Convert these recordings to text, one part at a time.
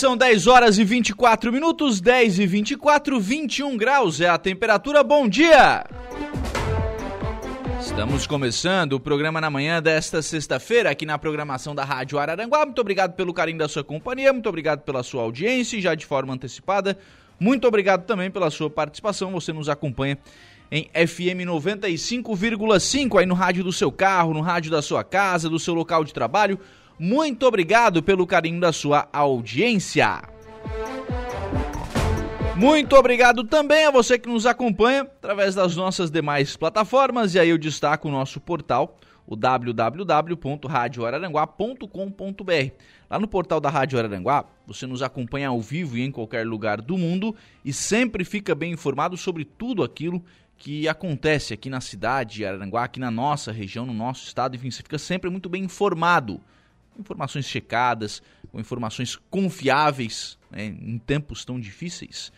São 10 horas e 24 minutos, 10 e 24, 21 graus é a temperatura. Bom dia! Estamos começando o programa na manhã desta sexta-feira aqui na programação da Rádio Araranguá. Muito obrigado pelo carinho da sua companhia, muito obrigado pela sua audiência, já de forma antecipada. Muito obrigado também pela sua participação. Você nos acompanha em FM 95,5 aí no rádio do seu carro, no rádio da sua casa, do seu local de trabalho muito obrigado pelo carinho da sua audiência. Muito obrigado também a você que nos acompanha através das nossas demais plataformas. E aí eu destaco o nosso portal, o www.radioararanguá.com.br. Lá no portal da Rádio Araranguá, você nos acompanha ao vivo e em qualquer lugar do mundo e sempre fica bem informado sobre tudo aquilo que acontece aqui na cidade de Araranguá, aqui na nossa região, no nosso estado. Enfim, você fica sempre muito bem informado informações checadas, com informações confiáveis né, em tempos tão difíceis.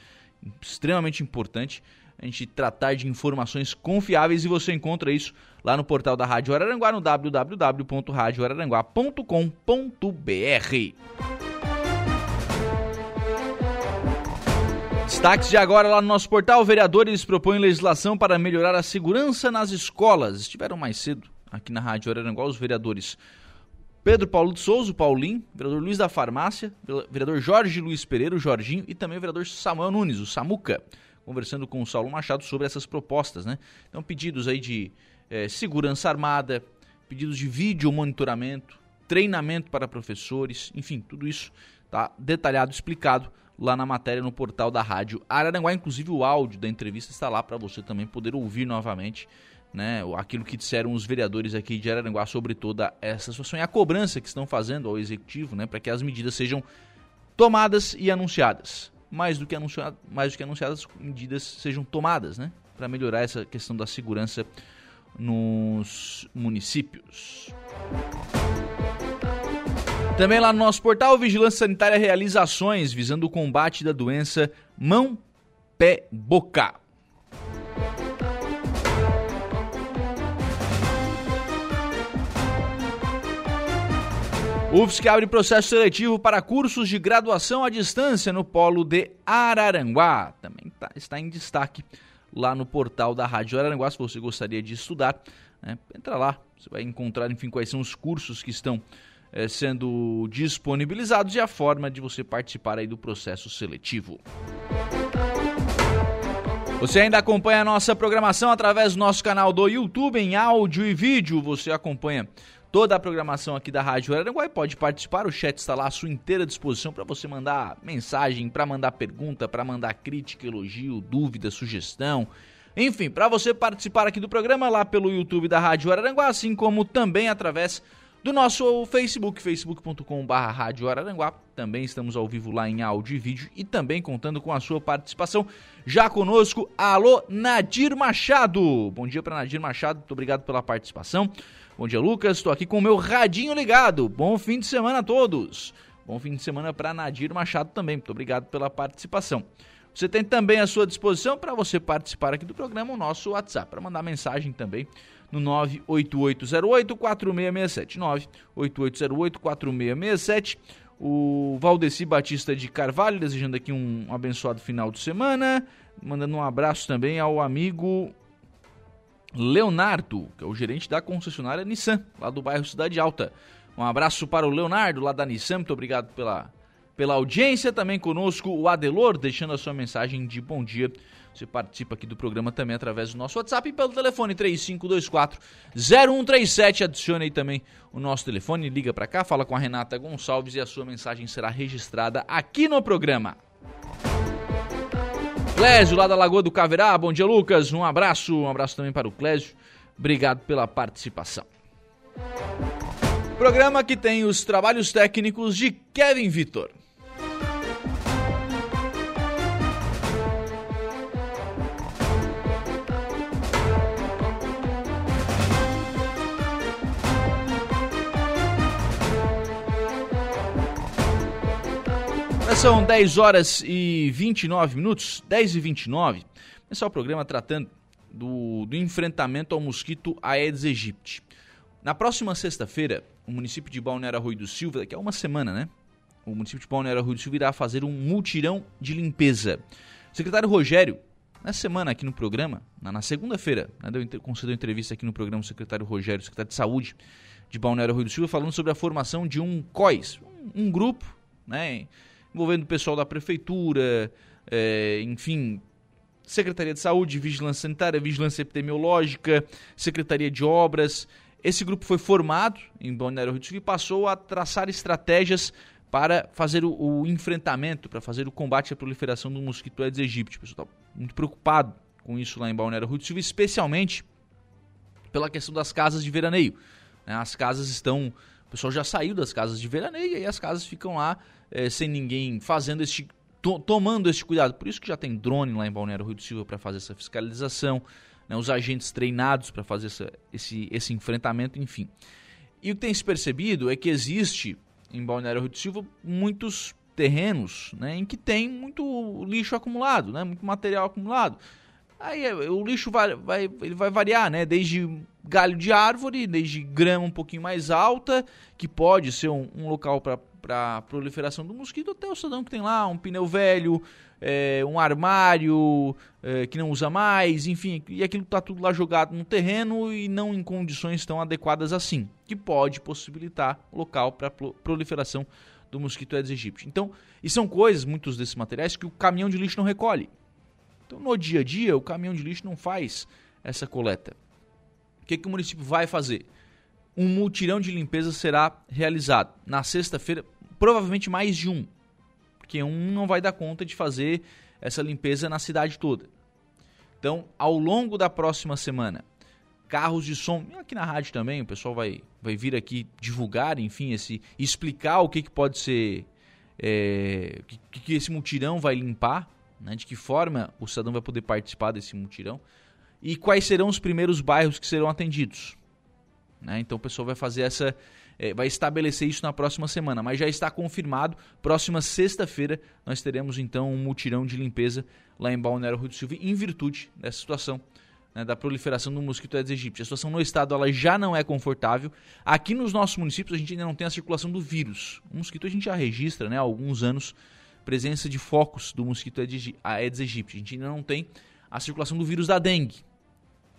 Extremamente importante a gente tratar de informações confiáveis e você encontra isso lá no portal da Rádio Araranguá no www.radioararanguá.com.br. Destaques de agora lá no nosso portal: vereadores propõem legislação para melhorar a segurança nas escolas. Estiveram mais cedo aqui na Rádio Araranguá os vereadores Pedro Paulo de Souza, o Paulinho, vereador Luiz da Farmácia, vereador Jorge Luiz Pereira, o Jorginho, e também o vereador Samuel Nunes, o Samuca, conversando com o Saulo Machado sobre essas propostas, né? Então, pedidos aí de é, segurança armada, pedidos de vídeo monitoramento, treinamento para professores, enfim, tudo isso tá detalhado, explicado lá na matéria no portal da rádio Araranguá. Inclusive o áudio da entrevista está lá para você também poder ouvir novamente né, aquilo que disseram os vereadores aqui de Araranguá sobre toda essa situação e a cobrança que estão fazendo ao executivo, né, para que as medidas sejam tomadas e anunciadas. Mais do que anunciadas, mais do que anunciadas, medidas sejam tomadas, né, para melhorar essa questão da segurança nos municípios. Também lá no nosso portal, Vigilância Sanitária realiza ações visando o combate da doença mão, pé, boca. UFSC abre processo seletivo para cursos de graduação à distância no polo de Araranguá. Também tá, está em destaque lá no portal da Rádio Araranguá, se você gostaria de estudar. Né, entra lá, você vai encontrar, enfim, quais são os cursos que estão é, sendo disponibilizados e a forma de você participar aí do processo seletivo. Você ainda acompanha a nossa programação através do nosso canal do YouTube em áudio e vídeo. Você acompanha toda a programação aqui da Rádio Araranguá e pode participar. O chat está lá à sua inteira disposição para você mandar mensagem, para mandar pergunta, para mandar crítica, elogio, dúvida, sugestão. Enfim, para você participar aqui do programa lá pelo YouTube da Rádio Araranguá, assim como também através do nosso Facebook, facebook.com.br Rádio Araranguá. Também estamos ao vivo lá em áudio e vídeo e também contando com a sua participação. Já conosco, alô Nadir Machado. Bom dia para Nadir Machado, muito obrigado pela participação. Bom dia, Lucas. Estou aqui com o meu radinho ligado. Bom fim de semana a todos. Bom fim de semana para Nadir Machado também. Muito obrigado pela participação. Você tem também à sua disposição para você participar aqui do programa o nosso WhatsApp, para mandar mensagem também no 98808-4667. 98808-4667. O Valdeci Batista de Carvalho, desejando aqui um abençoado final de semana. Mandando um abraço também ao amigo Leonardo, que é o gerente da concessionária Nissan, lá do bairro Cidade Alta. Um abraço para o Leonardo, lá da Nissan, muito obrigado pela, pela audiência. Também conosco o Adelor, deixando a sua mensagem de bom dia. Você participa aqui do programa também através do nosso WhatsApp e pelo telefone 3524-0137. Adicione aí também o nosso telefone, liga para cá, fala com a Renata Gonçalves e a sua mensagem será registrada aqui no programa. Clésio, lá da Lagoa do Caverá. Bom dia, Lucas. Um abraço. Um abraço também para o Clésio. Obrigado pela participação. Programa que tem os trabalhos técnicos de Kevin Vitor. São 10 horas e 29 minutos, 10 e 29. Esse é o programa tratando do, do enfrentamento ao mosquito Aedes aegypti. Na próxima sexta-feira, o município de Balneário Arroio do Silva, daqui a uma semana, né? O município de Balneário Arroio do Silva irá fazer um mutirão de limpeza. O secretário Rogério, nessa semana aqui no programa, na, na segunda-feira, né, deu, concedeu entrevista aqui no programa o secretário Rogério, secretário de Saúde de Balneário Arroio do Silva, falando sobre a formação de um COIS, um, um grupo, né? Envolvendo o pessoal da prefeitura, é, enfim, Secretaria de Saúde, Vigilância Sanitária, Vigilância Epidemiológica, Secretaria de Obras. Esse grupo foi formado em Balneário Rio Sul e passou a traçar estratégias para fazer o, o enfrentamento, para fazer o combate à proliferação do mosquito Aedes aegypti. O pessoal está muito preocupado com isso lá em Balneário Rio Sul, especialmente pela questão das casas de veraneio. Né? As casas estão... O pessoal já saiu das casas de veraneio e as casas ficam lá é, sem ninguém fazendo este to, tomando esse cuidado. Por isso que já tem drone lá em Balneário Rio do Silva para fazer essa fiscalização, né, os agentes treinados para fazer essa, esse, esse enfrentamento, enfim. E o que tem se percebido é que existe em Balneário Rio do Silva muitos terrenos né, em que tem muito lixo acumulado, né, muito material acumulado. Aí é, o lixo vai, vai, ele vai variar, né? Desde galho de árvore, desde grama um pouquinho mais alta, que pode ser um, um local para para proliferação do mosquito, até o cidadão que tem lá um pneu velho, é, um armário é, que não usa mais, enfim, e aquilo está tudo lá jogado no terreno e não em condições tão adequadas assim, que pode possibilitar local para proliferação do mosquito Aedes aegypti. Então, e são coisas, muitos desses materiais, que o caminhão de lixo não recolhe. Então, no dia a dia, o caminhão de lixo não faz essa coleta. O que, que o município vai fazer? Um multirão de limpeza será realizado na sexta-feira, provavelmente mais de um, porque um não vai dar conta de fazer essa limpeza na cidade toda. Então, ao longo da próxima semana, carros de som, aqui na rádio também, o pessoal vai, vai vir aqui divulgar, enfim, esse explicar o que, que pode ser, é, que, que esse mutirão vai limpar, né, de que forma o cidadão vai poder participar desse mutirão e quais serão os primeiros bairros que serão atendidos. Né? Então o pessoal vai fazer essa é, vai estabelecer isso na próxima semana, mas já está confirmado. Próxima sexta-feira nós teremos então um mutirão de limpeza lá em Balneário Rio do Silva em virtude dessa situação né, da proliferação do mosquito Aedes aegypti. A situação no estado ela já não é confortável. Aqui nos nossos municípios a gente ainda não tem a circulação do vírus. O mosquito a gente já registra né, há alguns anos presença de focos do mosquito Aedes aegypti. A gente ainda não tem a circulação do vírus da dengue,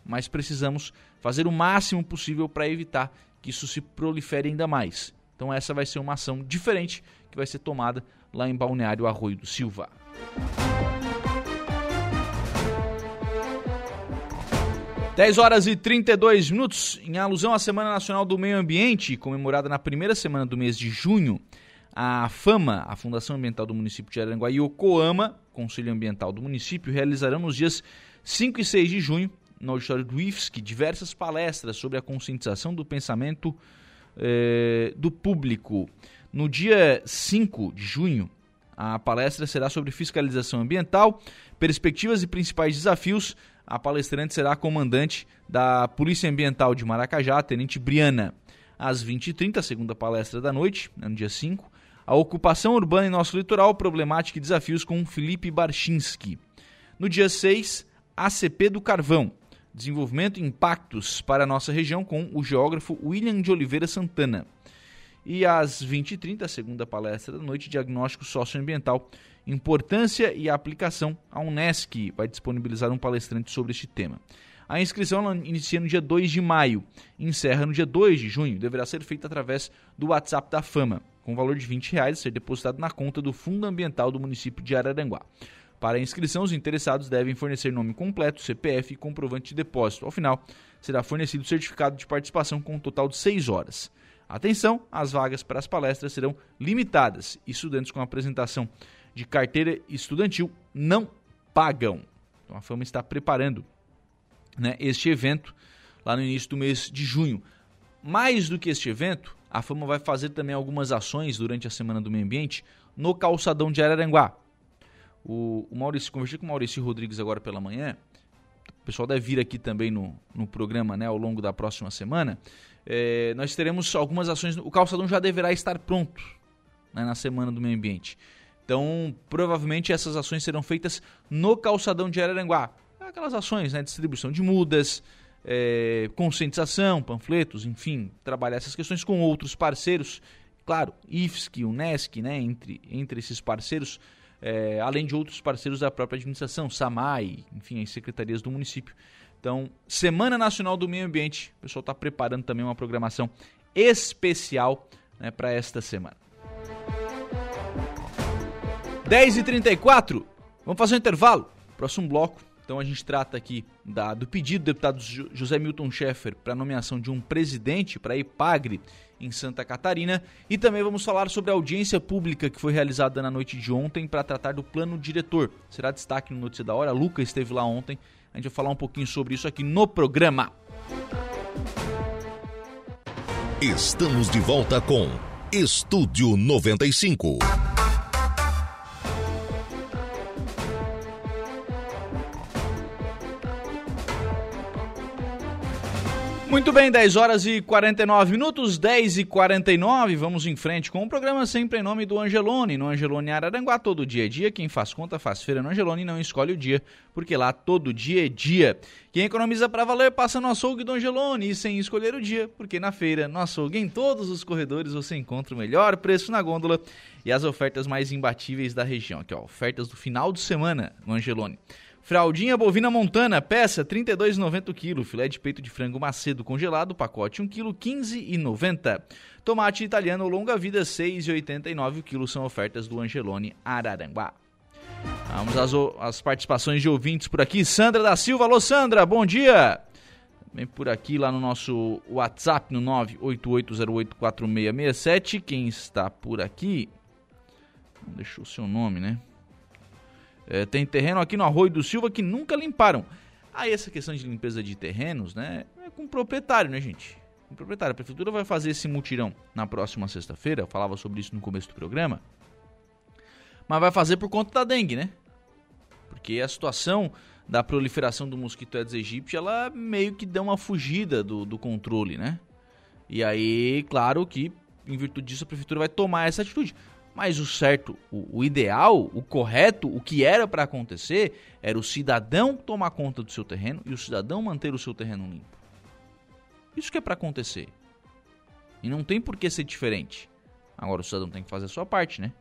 mas precisamos fazer o máximo possível para evitar que isso se prolifere ainda mais. Então essa vai ser uma ação diferente que vai ser tomada lá em Balneário Arroio do Silva. Dez horas e 32 minutos, em alusão à Semana Nacional do Meio Ambiente, comemorada na primeira semana do mês de junho, a FAMA, a Fundação Ambiental do município de Aranguá, e o COAMA, Conselho Ambiental do município, realizarão nos dias 5 e 6 de junho no auditório do IFSC diversas palestras sobre a conscientização do pensamento eh, do público. No dia 5 de junho, a palestra será sobre fiscalização ambiental, perspectivas e principais desafios. A palestrante será a comandante da Polícia Ambiental de Maracajá, Tenente Briana. Às 20h30, segunda palestra da noite, né, no dia 5, a ocupação urbana em nosso litoral, problemática e desafios com Felipe Barchinski. No dia 6, ACP do Carvão, Desenvolvimento e Impactos para a nossa região com o geógrafo William de Oliveira Santana. E às 20h30, a segunda palestra da noite, Diagnóstico Socioambiental, Importância e Aplicação. A Unesc vai disponibilizar um palestrante sobre este tema. A inscrição inicia no dia 2 de maio encerra no dia 2 de junho. Deverá ser feita através do WhatsApp da Fama, com valor de 20 reais a ser depositado na conta do Fundo Ambiental do município de Araranguá. Para inscrição, os interessados devem fornecer nome completo, CPF e comprovante de depósito. Ao final, será fornecido certificado de participação com um total de 6 horas. Atenção, as vagas para as palestras serão limitadas. Estudantes com apresentação de carteira estudantil não pagam. Então a Fama está preparando né, este evento lá no início do mês de junho. Mais do que este evento, a Fama vai fazer também algumas ações durante a Semana do Meio Ambiente no calçadão de Araranguá. O, o Maurício, conversei com o Maurício Rodrigues agora pela manhã. O pessoal deve vir aqui também no, no programa né, ao longo da próxima semana. É, nós teremos algumas ações. O calçadão já deverá estar pronto né, na Semana do Meio Ambiente. Então, provavelmente essas ações serão feitas no calçadão de Araranguá. Aquelas ações, né, distribuição de mudas, é, conscientização, panfletos, enfim, trabalhar essas questões com outros parceiros. Claro, IFSC, UNESCO, né, entre, entre esses parceiros, é, além de outros parceiros da própria administração, SAMAI, enfim, as secretarias do município. Então, Semana Nacional do Meio Ambiente, o pessoal está preparando também uma programação especial né, para esta semana. 10h34, vamos fazer um intervalo. Próximo bloco, então a gente trata aqui da, do pedido do deputado José Milton Schaeffer para nomeação de um presidente para a IPAGRE em Santa Catarina e também vamos falar sobre a audiência pública que foi realizada na noite de ontem para tratar do plano diretor. Será destaque no Notícia da Hora, Luca esteve lá ontem, a gente vai falar um pouquinho sobre isso aqui no programa. Estamos de volta com Estúdio 95. Muito bem, 10 horas e 49 minutos, 10 e 49. Vamos em frente com o programa sempre em nome do Angelone. No Angelone Araranguá, todo dia é dia. Quem faz conta faz feira no Angelone não escolhe o dia, porque lá todo dia é dia. Quem economiza para valer passa no açougue do Angelone e sem escolher o dia, porque na feira, no açougue, em todos os corredores você encontra o melhor preço na gôndola e as ofertas mais imbatíveis da região. Aqui, ó, ofertas do final de semana no Angelone. Fraldinha bovina montana, peça 32,90 kg. Filé de peito de frango macedo congelado, pacote 1 kg, 15,90. Tomate italiano longa vida, 6,89 kg. São ofertas do Angelone Araranguá. Vamos às, às participações de ouvintes por aqui. Sandra da Silva, alô Sandra, bom dia! Vem por aqui lá no nosso WhatsApp no 988084667. Quem está por aqui? Deixou o seu nome, né? É, tem terreno aqui no Arroio do Silva que nunca limparam. Aí essa questão de limpeza de terrenos, né, é com o proprietário, né, gente? Com o proprietário. A prefeitura vai fazer esse mutirão na próxima sexta-feira, eu falava sobre isso no começo do programa. Mas vai fazer por conta da dengue, né? Porque a situação da proliferação do mosquito Aedes aegypti, ela meio que deu uma fugida do, do controle, né? E aí, claro que, em virtude disso, a prefeitura vai tomar essa atitude. Mas o certo, o, o ideal, o correto, o que era para acontecer era o cidadão tomar conta do seu terreno e o cidadão manter o seu terreno limpo. Isso que é para acontecer. E não tem por que ser diferente. Agora o cidadão tem que fazer a sua parte, né?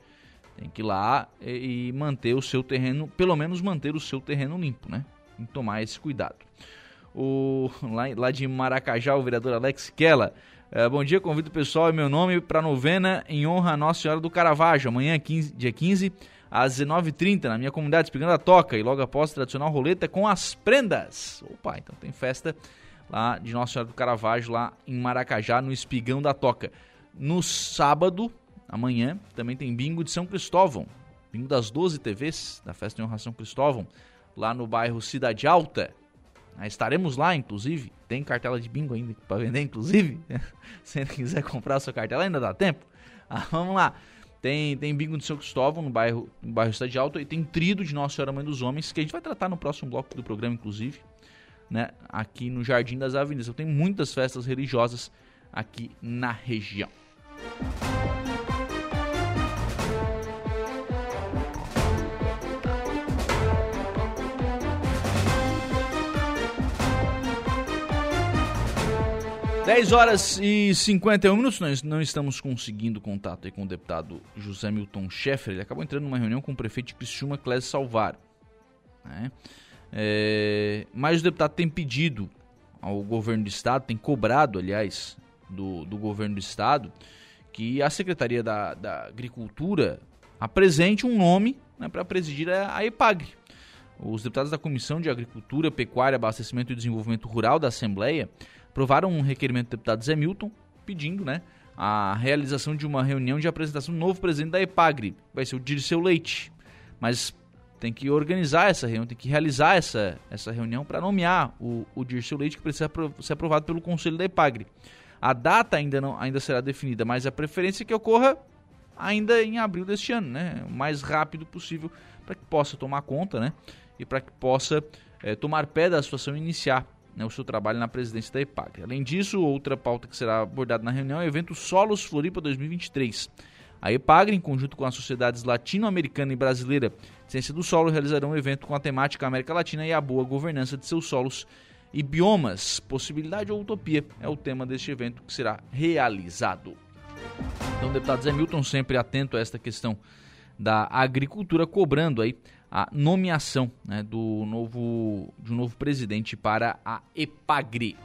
Tem que ir lá e, manter o seu terreno, pelo menos manter o seu terreno limpo, né? Tem que tomar esse cuidado. O, lá, lá de Maracajá, o vereador Alex Kella é, bom dia, convido o pessoal e meu nome para a novena em honra a Nossa Senhora do Caravaggio, amanhã, 15, dia 15, às 19h30, na minha comunidade, Espigando a Toca, e logo após a tradicional roleta com as prendas. Opa, então tem festa lá de Nossa Senhora do Caravaggio, lá em Maracajá, no Espigão da Toca. No sábado, amanhã, também tem bingo de São Cristóvão, bingo das 12 TVs, da festa de honra São Cristóvão, lá no bairro Cidade Alta. Ah, estaremos lá, inclusive. Tem cartela de bingo ainda para vender, inclusive. Se quiser comprar a sua cartela, ainda dá tempo. Ah, vamos lá. Tem, tem bingo de São Cristóvão, no bairro, no bairro Cidade Alta, e tem trido de Nossa Senhora Mãe dos Homens, que a gente vai tratar no próximo bloco do programa, inclusive, né? Aqui no Jardim das Avenidas. Eu tenho muitas festas religiosas aqui na região. 10 horas e 51 minutos, nós não estamos conseguindo contato com o deputado José Milton Schaeffer. Ele acabou entrando numa reunião com o prefeito de Criciúma, Clésio Salvar. Né? É, mas o deputado tem pedido ao governo do estado, tem cobrado, aliás, do, do governo do estado, que a Secretaria da, da Agricultura apresente um nome né, para presidir a, a EPAGRE. Os deputados da Comissão de Agricultura, Pecuária, Abastecimento e Desenvolvimento Rural da Assembleia aprovaram um requerimento do deputado Zé Milton pedindo né, a realização de uma reunião de apresentação do novo presidente da EPAGRE, vai ser o Dirceu Leite. Mas tem que organizar essa reunião, tem que realizar essa, essa reunião para nomear o, o Dirceu Leite, que precisa ser aprovado pelo Conselho da EPAGRE. A data ainda, não, ainda será definida, mas a preferência é que ocorra ainda em abril deste ano, né? O mais rápido possível para que possa tomar conta, né? E para que possa é, tomar pé da situação e iniciar né, o seu trabalho na presidência da EPAG. Além disso, outra pauta que será abordada na reunião é o evento Solos Floripa 2023. A EPAGRE, em conjunto com as sociedades latino-americana e brasileira de ciência do solo, realizarão um evento com a temática América Latina e a boa governança de seus solos e biomas. Possibilidade ou utopia é o tema deste evento que será realizado. Então, deputado Zé Milton sempre atento a esta questão da agricultura, cobrando aí a nomeação né, do novo, de um novo presidente para a EPAGRI.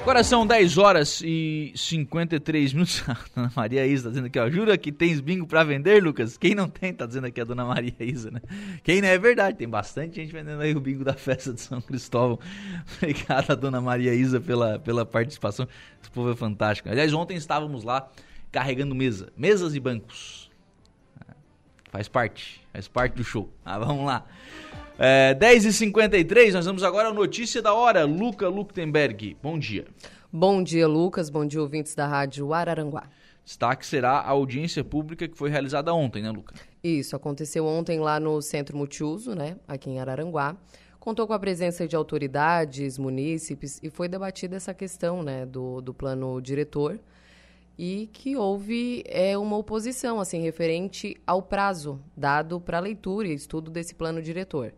Agora são 10 horas e 53 minutos. A dona Maria Isa tá dizendo aqui, ó. Jura que tens bingo para vender, Lucas? Quem não tem, tá dizendo aqui a dona Maria Isa, né? Quem não é verdade, tem bastante gente vendendo aí o bingo da festa de São Cristóvão. Obrigada, dona Maria Isa, pela, pela participação. Esse povo é fantástico. Aliás, ontem estávamos lá carregando mesa, mesas e bancos. Faz parte, faz parte do show. Ah, vamos lá. É, 10h53, nós vamos agora à notícia da hora. Luca Luktenberg, bom dia. Bom dia, Lucas. Bom dia, ouvintes da Rádio Araranguá. Destaque será a audiência pública que foi realizada ontem, né, Luca? Isso, aconteceu ontem lá no Centro Multiuso, né, aqui em Araranguá. Contou com a presença de autoridades, munícipes e foi debatida essa questão, né, do, do plano diretor e que houve é, uma oposição assim referente ao prazo dado para leitura e estudo desse plano diretor.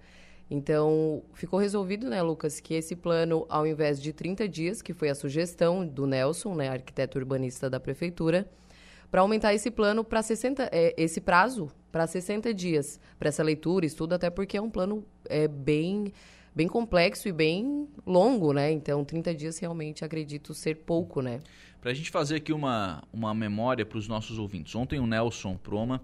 Então, ficou resolvido, né, Lucas, que esse plano, ao invés de 30 dias, que foi a sugestão do Nelson, né, arquiteto urbanista da prefeitura, para aumentar esse plano para 60, é, esse prazo para 60 dias para essa leitura, estudo, até porque é um plano é, bem bem complexo e bem longo, né? Então, 30 dias realmente acredito ser pouco, né? Para a gente fazer aqui uma, uma memória para os nossos ouvintes. Ontem o Nelson Proma,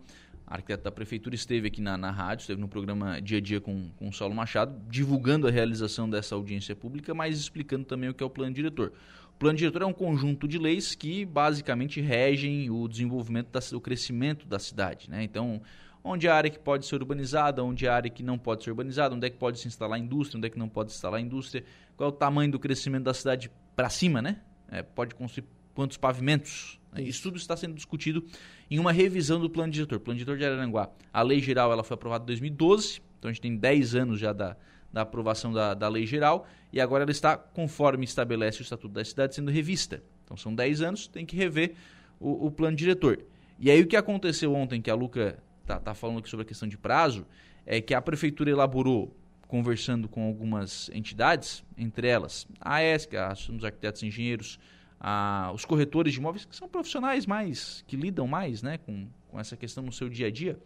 arquiteto da prefeitura, esteve aqui na, na rádio, esteve no programa Dia a Dia com, com o Saulo Machado, divulgando a realização dessa audiência pública, mas explicando também o que é o plano diretor. O plano diretor é um conjunto de leis que basicamente regem o desenvolvimento, da, o crescimento da cidade. Né? Então, onde a área que pode ser urbanizada, onde a área que não pode ser urbanizada, onde é que pode se instalar indústria, onde é que não pode se instalar indústria, qual é o tamanho do crescimento da cidade para cima, né? É, pode construir quantos pavimentos. Né? Isso tudo está sendo discutido em uma revisão do plano diretor. O plano diretor de Araranguá, a lei geral ela foi aprovada em 2012, então a gente tem 10 anos já da, da aprovação da, da lei geral, e agora ela está, conforme estabelece o Estatuto da Cidade, sendo revista. Então são 10 anos, tem que rever o, o plano diretor. E aí o que aconteceu ontem, que a Luca está tá falando aqui sobre a questão de prazo, é que a prefeitura elaborou, conversando com algumas entidades, entre elas a ESC, a Associação dos Arquitetos e Engenheiros, a, os corretores de imóveis, que são profissionais mais, que lidam mais né, com, com essa questão no seu dia a dia,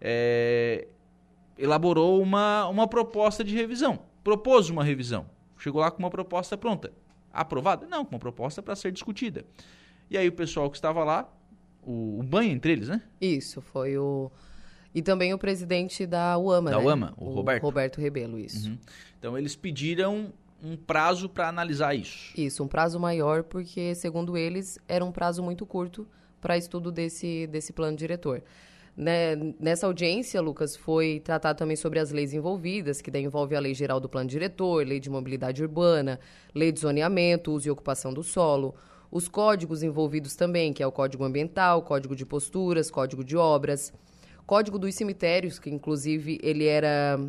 é, elaborou uma, uma proposta de revisão. Propôs uma revisão. Chegou lá com uma proposta pronta. Aprovada? Não, com uma proposta para ser discutida. E aí o pessoal que estava lá, o, o banho entre eles, né? Isso, foi o. E também o presidente da UAMA, da né? UAMA, o, o Roberto. Roberto Rebelo, isso. Uhum. Então eles pediram um prazo para analisar isso. Isso, um prazo maior, porque, segundo eles, era um prazo muito curto para estudo desse, desse plano diretor. Né, nessa audiência, Lucas, foi tratado também sobre as leis envolvidas, que daí envolve a Lei Geral do Plano Diretor, Lei de Mobilidade Urbana, Lei de Zoneamento, Uso e Ocupação do Solo, os códigos envolvidos também, que é o Código Ambiental, Código de Posturas, Código de Obras, Código dos Cemitérios, que inclusive ele era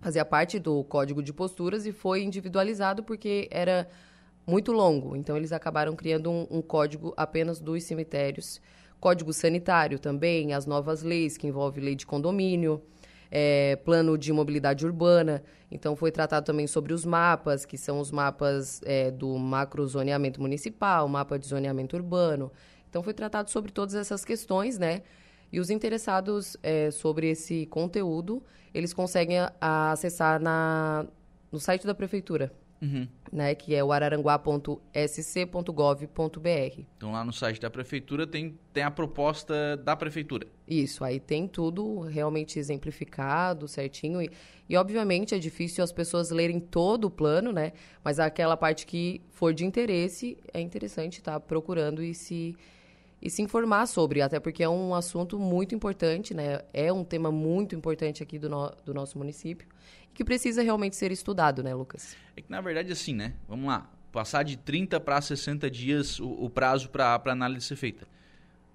fazia parte do código de posturas e foi individualizado porque era muito longo. Então, eles acabaram criando um, um, código apenas dos cemitérios. Código sanitário também, as novas leis, que envolvem lei de condomínio, é, plano de mobilidade urbana. Então, foi tratado também sobre os mapas, que são os mapas é, do macrozoneamento municipal, mapa de zoneamento urbano. Então, foi tratado sobre todas essas questões, né? E os interessados é, sobre esse conteúdo, eles conseguem acessar na, no site da prefeitura. Uhum. Né, que é o araranguá.sc.gov.br. Então lá no site da prefeitura tem, tem a proposta da prefeitura. Isso, aí tem tudo realmente exemplificado, certinho. E, e obviamente é difícil as pessoas lerem todo o plano, né? Mas aquela parte que for de interesse, é interessante estar tá procurando e se e se informar sobre, até porque é um assunto muito importante, né? É um tema muito importante aqui do, no, do nosso município, que precisa realmente ser estudado, né, Lucas? É que, na verdade, assim, né? Vamos lá. Passar de 30 para 60 dias o, o prazo para a análise ser feita.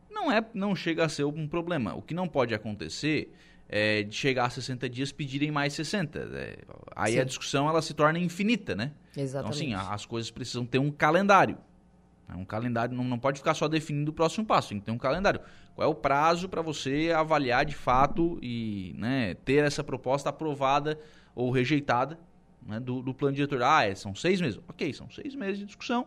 Não, é, não chega a ser um problema. O que não pode acontecer é de chegar a 60 dias pedirem mais 60. É, aí Sim. a discussão ela se torna infinita, né? Exatamente. Então, assim, as coisas precisam ter um calendário. É um calendário não, não pode ficar só definindo o próximo passo, tem que ter um calendário. Qual é o prazo para você avaliar de fato e né, ter essa proposta aprovada ou rejeitada né, do, do, plano diretor? Ah, é, são seis meses. Ok, são seis meses de discussão.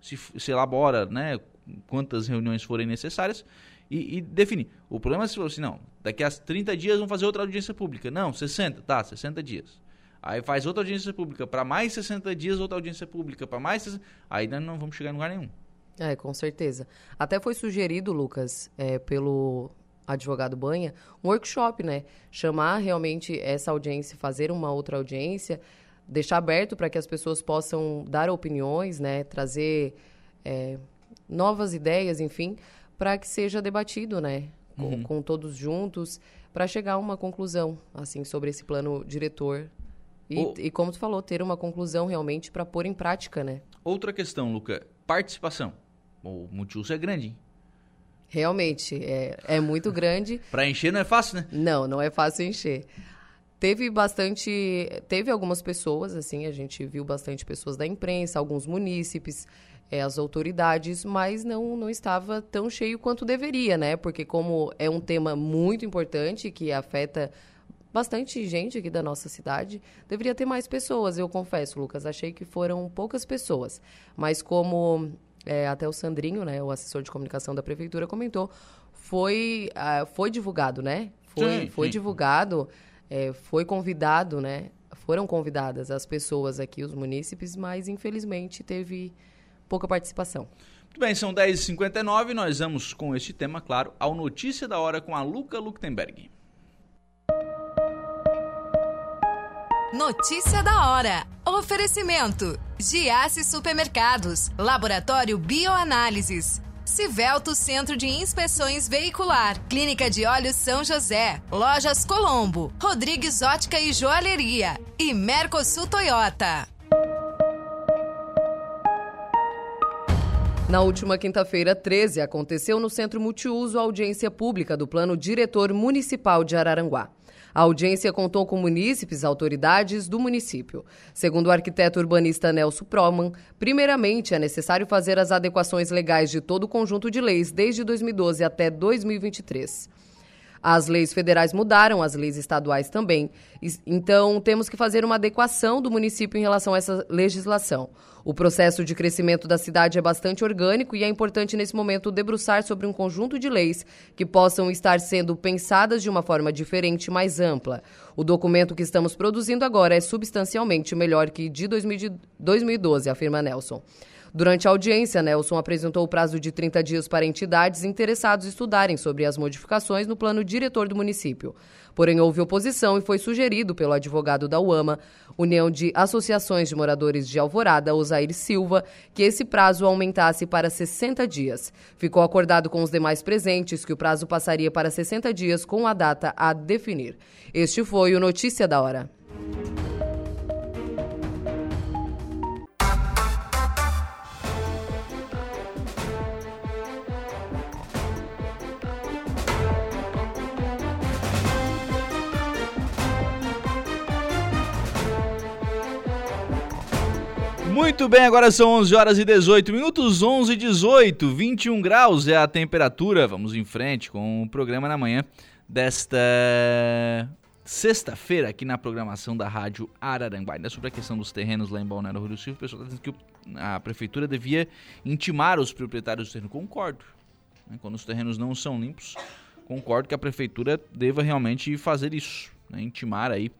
Se, se elabora né, quantas reuniões forem necessárias e, e definir. O problema é se for assim, não, daqui a 30 dias vamos fazer outra audiência pública. Não, 60, tá, 60 dias. Aí faz outra audiência pública para mais 60 dias, outra audiência pública para mais 60... Aí não vamos chegar em lugar nenhum. É, com certeza. Até foi sugerido, Lucas, é, pelo advogado Banha, um workshop, né? Chamar realmente essa audiência, fazer uma outra audiência, deixar aberto para que as pessoas possam dar opiniões, né? Trazer é, novas ideias, enfim, para que seja debatido, né? Com, uhum. com todos juntos, para chegar a uma conclusão, assim, sobre esse plano diretor. E, o... e como tu falou, ter uma conclusão realmente para pôr em prática, né? Outra questão, Luca, participação. O multiuso é grande, hein? Realmente, é, é muito grande. Para encher não é fácil, né? Não, não é fácil encher. Teve bastante. Teve algumas pessoas, assim, a gente viu bastante pessoas da imprensa, alguns munícipes, é, as autoridades, mas não, não estava tão cheio quanto deveria, né? Porque, como é um tema muito importante que afeta bastante gente aqui da nossa cidade, deveria ter mais pessoas, eu confesso, Lucas. Achei que foram poucas pessoas. Mas como é, até o Sandrinho, né, o assessor de comunicação da prefeitura, comentou, foi, uh, foi divulgado, né? Foi, sim, foi sim. divulgado, é, foi convidado, né? Foram convidadas as pessoas aqui, os munícipes, mas infelizmente teve pouca participação. Muito bem, são 10h59, nós vamos com este tema, claro, ao Notícia da Hora com a Luca Luktenberg. Notícia da hora. Oferecimento: Giasse Supermercados, Laboratório Bioanálises, Civelto Centro de Inspeções Veicular, Clínica de Olhos São José, Lojas Colombo, Rodrigues Ótica e Joalheria. E Mercosul Toyota. Na última quinta-feira, 13, aconteceu no Centro Multiuso a audiência pública do Plano Diretor Municipal de Araranguá. A audiência contou com munícipes autoridades do município. Segundo o arquiteto urbanista Nelson Proman, primeiramente é necessário fazer as adequações legais de todo o conjunto de leis desde 2012 até 2023. As leis federais mudaram, as leis estaduais também. Então, temos que fazer uma adequação do município em relação a essa legislação. O processo de crescimento da cidade é bastante orgânico e é importante nesse momento debruçar sobre um conjunto de leis que possam estar sendo pensadas de uma forma diferente e mais ampla. O documento que estamos produzindo agora é substancialmente melhor que de 2012, afirma Nelson. Durante a audiência, Nelson apresentou o prazo de 30 dias para entidades interessados estudarem sobre as modificações no plano diretor do município. Porém, houve oposição e foi sugerido pelo advogado da UAMA, União de Associações de Moradores de Alvorada, Osair Silva, que esse prazo aumentasse para 60 dias. Ficou acordado com os demais presentes que o prazo passaria para 60 dias com a data a definir. Este foi o Notícia da Hora. Muito bem, agora são 11 horas e 18 minutos, 11 e 18, 21 graus é a temperatura. Vamos em frente com o programa na manhã desta sexta-feira aqui na programação da Rádio Araranguá. Ainda sobre a questão dos terrenos lá em Balneário Rio do Silva, o pessoal está dizendo que a prefeitura devia intimar os proprietários do terreno. Concordo. Né? Quando os terrenos não são limpos, concordo que a prefeitura deva realmente fazer isso, né? intimar aí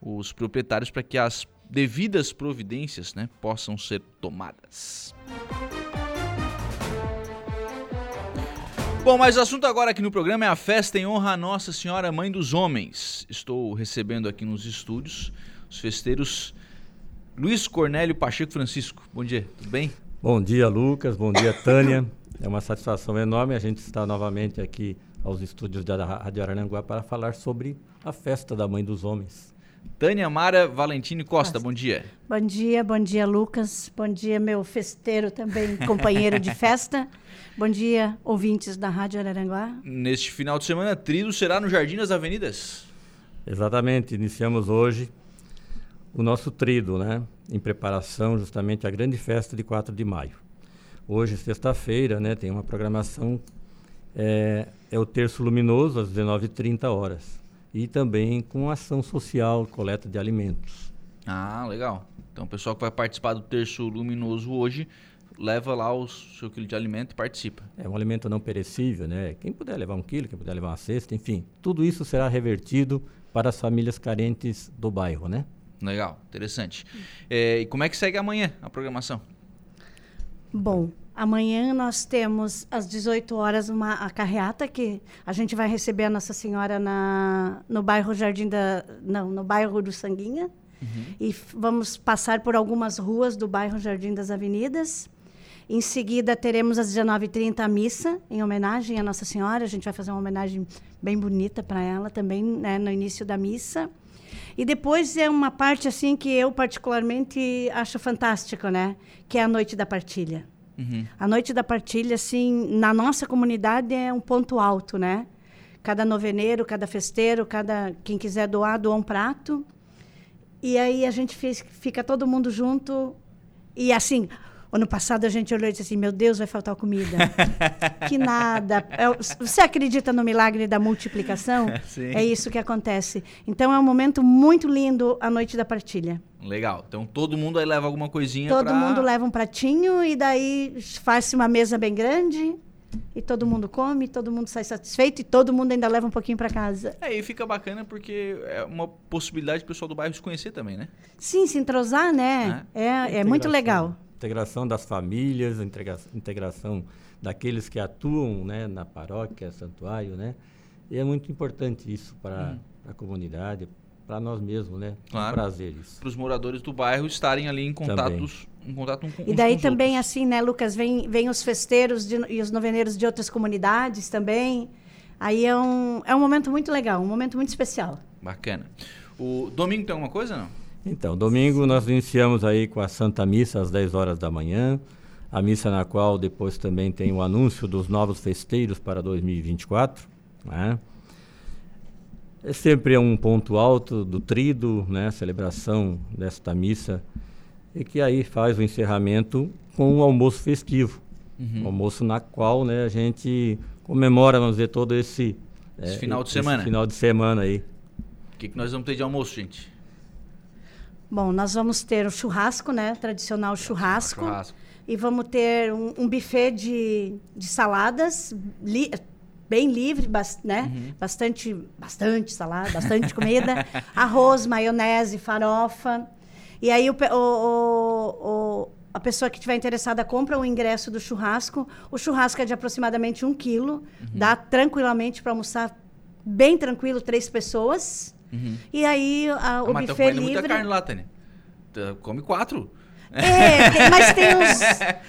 os proprietários para que as devidas providências né, possam ser tomadas. Bom, mas o assunto agora aqui no programa é a festa em honra a Nossa Senhora Mãe dos Homens. Estou recebendo aqui nos estúdios os festeiros Luiz Cornélio Pacheco Francisco. Bom dia, tudo bem? Bom dia, Lucas. Bom dia, Tânia. É uma satisfação enorme a gente estar novamente aqui aos estúdios da Rádio Arananguá para falar sobre a festa da Mãe dos Homens. Tânia Mara Valentini Costa, bom dia. Bom dia, bom dia, Lucas. Bom dia, meu festeiro também, companheiro de festa. Bom dia, ouvintes da Rádio Araranguá. Neste final de semana, trido será no Jardim das Avenidas. Exatamente, iniciamos hoje o nosso trido, né? Em preparação justamente à grande festa de 4 de maio. Hoje, sexta-feira, né? Tem uma programação, é, é o terço luminoso às 19h30 horas e também com ação social, coleta de alimentos. Ah, legal. Então o pessoal que vai participar do Terço Luminoso hoje leva lá o seu quilo de alimento e participa. É um alimento não perecível, né? Quem puder levar um quilo, quem puder levar uma cesta, enfim, tudo isso será revertido para as famílias carentes do bairro, né? Legal, interessante. É, e como é que segue amanhã a programação? Bom, Amanhã nós temos às 18 horas uma a carreata que a gente vai receber a Nossa Senhora na, no bairro Jardim da não, no bairro do Sanguinha. Uhum. E vamos passar por algumas ruas do bairro Jardim das Avenidas. Em seguida teremos às 19h30 a missa em homenagem à Nossa Senhora. A gente vai fazer uma homenagem bem bonita para ela também, né, no início da missa. E depois é uma parte assim que eu particularmente acho fantástica, né? Que é a noite da partilha. Uhum. A noite da partilha, assim, na nossa comunidade é um ponto alto, né? Cada noveneiro, cada festeiro, cada quem quiser doar, doa um prato. E aí a gente fez, fica todo mundo junto. E assim, Ano passado a gente olhou e disse assim: Meu Deus, vai faltar comida. que nada. É você acredita no milagre da multiplicação? Sim. É isso que acontece. Então é um momento muito lindo a noite da partilha. Legal. Então todo mundo aí leva alguma coisinha Todo pra... mundo leva um pratinho e daí faz-se uma mesa bem grande e todo mundo come, todo mundo sai satisfeito e todo mundo ainda leva um pouquinho para casa. É, e fica bacana porque é uma possibilidade do pessoal do bairro se conhecer também, né? Sim, se entrosar, né? É, é, é muito legal integração das famílias, integração daqueles que atuam né, na paróquia, santuário, né? E é muito importante isso para hum. a comunidade, para nós mesmos, né? Claro. Um prazer isso. Para os moradores do bairro estarem ali em contatos, em contato com E daí também outros. assim, né, Lucas, vem, vem os festeiros de, e os noveneiros de outras comunidades também. Aí é um, é um momento muito legal, um momento muito especial. Bacana. O domingo tem alguma coisa, não? Então, domingo nós iniciamos aí com a Santa Missa às 10 horas da manhã, a missa na qual depois também tem o anúncio dos novos festeiros para 2024, né? É sempre um ponto alto do trido, né, a celebração desta missa, e que aí faz o encerramento com o almoço festivo, uhum. o almoço na qual, né, a gente comemora, vamos dizer, todo esse, esse é, final de semana. final de semana aí. O que, que nós vamos ter de almoço, gente? Bom, nós vamos ter o churrasco, né? Tradicional churrasco. churrasco. E vamos ter um, um buffet de, de saladas, li, bem livre, bas, né? Uhum. Bastante, bastante salada, bastante comida. Arroz, maionese, farofa. E aí o, o, o, a pessoa que estiver interessada compra o ingresso do churrasco. O churrasco é de aproximadamente um quilo. Uhum. Dá tranquilamente para almoçar bem tranquilo, três pessoas. Uhum. E aí a, o ah, mas buffet livre... muita carne lá, Tânia. Come quatro. É, tem, mas tem uns,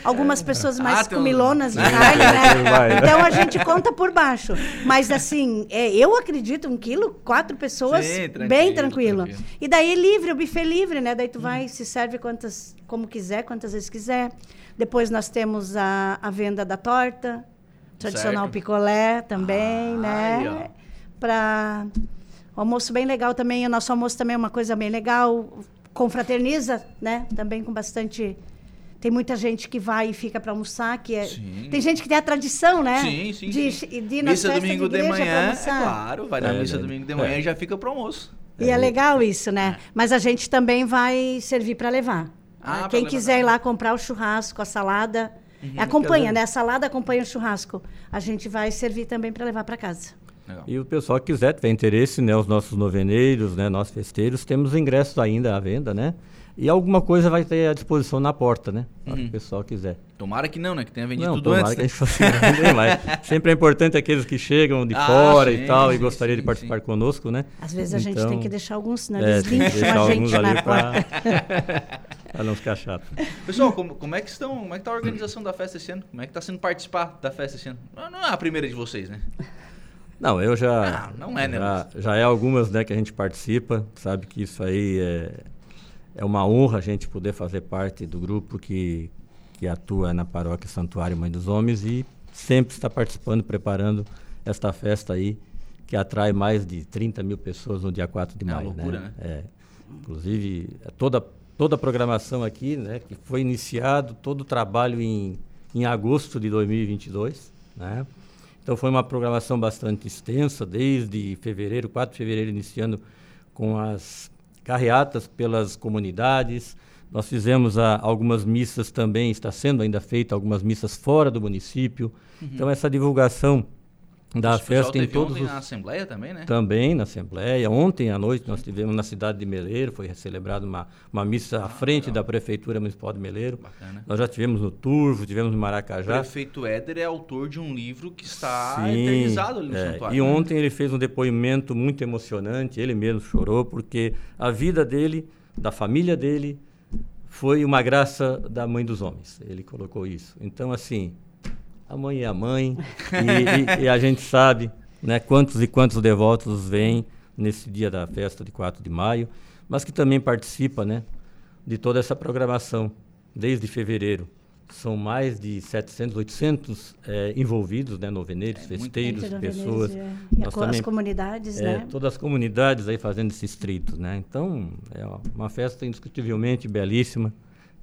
algumas pessoas mais ah, comilonas de carne, né? Então a gente conta por baixo. Mas assim, é, eu acredito, um quilo, quatro pessoas, Sim, tranquilo, bem tranquilo. tranquilo. E daí livre, o buffet livre, né? Daí tu vai, hum. se serve quantas, como quiser, quantas vezes quiser. Depois nós temos a, a venda da torta, tradicional certo. picolé também, ah, né? Para o almoço bem legal também, o nosso almoço também é uma coisa bem legal, confraterniza, né? Também com bastante tem muita gente que vai e fica para almoçar, que é sim. tem gente que tem a tradição, né? Sim, sim. De, sim. de ir na missa domingo de, de manhã, é claro, vai na é, missa é, domingo de manhã é. e já fica para almoço. E é legal isso, né? É. Mas a gente também vai servir para levar. Ah, Quem quiser ir lá comprar o churrasco, a salada, uhum, acompanha, né? A salada acompanha o churrasco. A gente vai servir também para levar para casa. Legal. E o pessoal que quiser, tiver interesse, né, os nossos noveneiros, né, nós festeiros, temos ingressos ainda à venda, né? E alguma coisa vai ter à disposição na porta, né? Para uhum. o pessoal quiser. Tomara que não, né? Que tenha vendido não, tudo tomara antes. Que a gente mais. Sempre é importante aqueles que chegam de ah, fora sim, e tal e gostariam de participar sim. conosco, né? Às vezes a gente tem então, que deixar alguns, né? Eles é, limpam a gente na porta. para não ficar chato. Pessoal, como, como é que estão? Como é que tá a organização da festa esse ano? Como é que está sendo participar da festa esse ano? Não é a primeira de vocês, né? Não, eu já. Não, não é, né? Já, já é algumas né, que a gente participa, sabe que isso aí é, é uma honra a gente poder fazer parte do grupo que, que atua na paróquia Santuário Mãe dos Homens e sempre está participando, preparando esta festa aí, que atrai mais de 30 mil pessoas no dia 4 de É uma maio. loucura, né? né? É. Inclusive, é toda, toda a programação aqui, né, que foi iniciado, todo o trabalho em, em agosto de 2022, né? Então foi uma programação bastante extensa, desde fevereiro, 4 de fevereiro, iniciando com as carreatas pelas comunidades. Nós fizemos ah, algumas missas também, está sendo ainda feita algumas missas fora do município. Então essa divulgação da. O festa em todos ontem os na Assembleia também, né? também na Assembleia. Ontem à noite nós tivemos na cidade de Meleiro, foi celebrada uma, uma missa à frente da Prefeitura Municipal de Meleiro. Bacana. Nós já tivemos no Turvo, tivemos no O Maracajá. prefeito Éder é autor de um livro que está Sim, eternizado ali no é, santuário. E né? ontem ele fez um depoimento muito emocionante, ele mesmo chorou, porque a vida dele, da família dele, foi uma graça da mãe dos homens. Ele colocou isso. Então, assim, a mãe é a mãe, e, e- e a gente sabe né, quantos e quantos devotos vêm nesse dia da festa de 4 de maio, mas que também participa né, de toda essa programação, desde fevereiro. São mais de 700, 800 eh, envolvidos, né, noveneiros, É festeiros, pessoas. Veneza, E Nós a co- as também- comunidades, é, né? todas as comunidades aí fazendo esses tritos, né? Então, é uma- uma festa indiscutivelmente belíssima.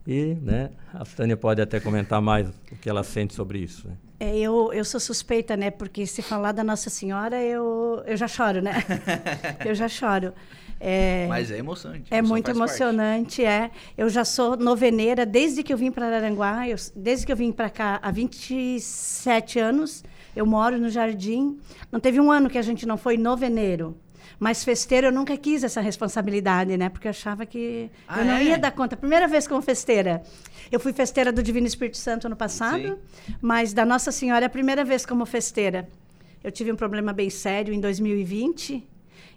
E, né, a Tânia pode até comentar mais o que ela sente sobre isso. Né? É, eu, eu sou suspeita, né? Porque se falar da Nossa Senhora, eu, eu já choro, né? eu já choro. É, Mas é emocionante. é muito faz parte. emocionante, é. Eu já sou noveneira desde que eu vim para Araranguá, eu- desde que eu vim para cá há 27 anos. Eu moro no Jardim. Não teve um ano que a gente não foi noveneiro. Mas festeiro eu nunca quis essa responsabilidade, né? Porque eu achava que Ah, eu não é? ia dar conta. Primeira vez como festeira. Eu fui festeira do Divino Espírito Santo ano passado, mas da Nossa Senhora é a primeira vez como festeira. Eu tive um problema bem sério em 2020.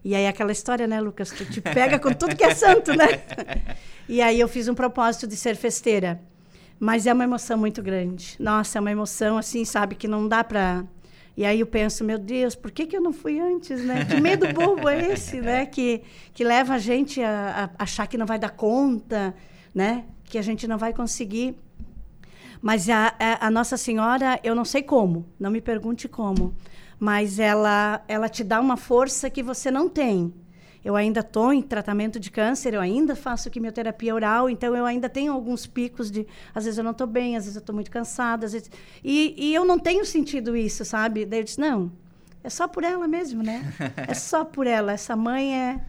E aí aquela história, né, Lucas? Tu te pega com tudo que é santo, né? E aí eu fiz um propósito de ser festeira. Mas é uma emoção muito grande. Nossa, é uma emoção assim, sabe, que não dá para e aí eu penso, meu Deus, por que, que eu não fui antes, né? Que medo bobo é esse, né? Que, que leva a gente a, a achar que não vai dar conta, né? Que a gente não vai conseguir. Mas a, a, a Nossa Senhora, eu não sei como, não me pergunte como, mas ela, ela te dá uma força que você não tem. Eu ainda estou em tratamento de câncer, eu ainda faço quimioterapia oral, então eu ainda tenho alguns picos de. Às vezes eu não estou bem, às vezes eu estou muito cansada, às vezes. E, e eu não tenho sentido isso, sabe? Daí eu disse: não, é só por ela mesmo, né? É só por ela. Essa mãe é.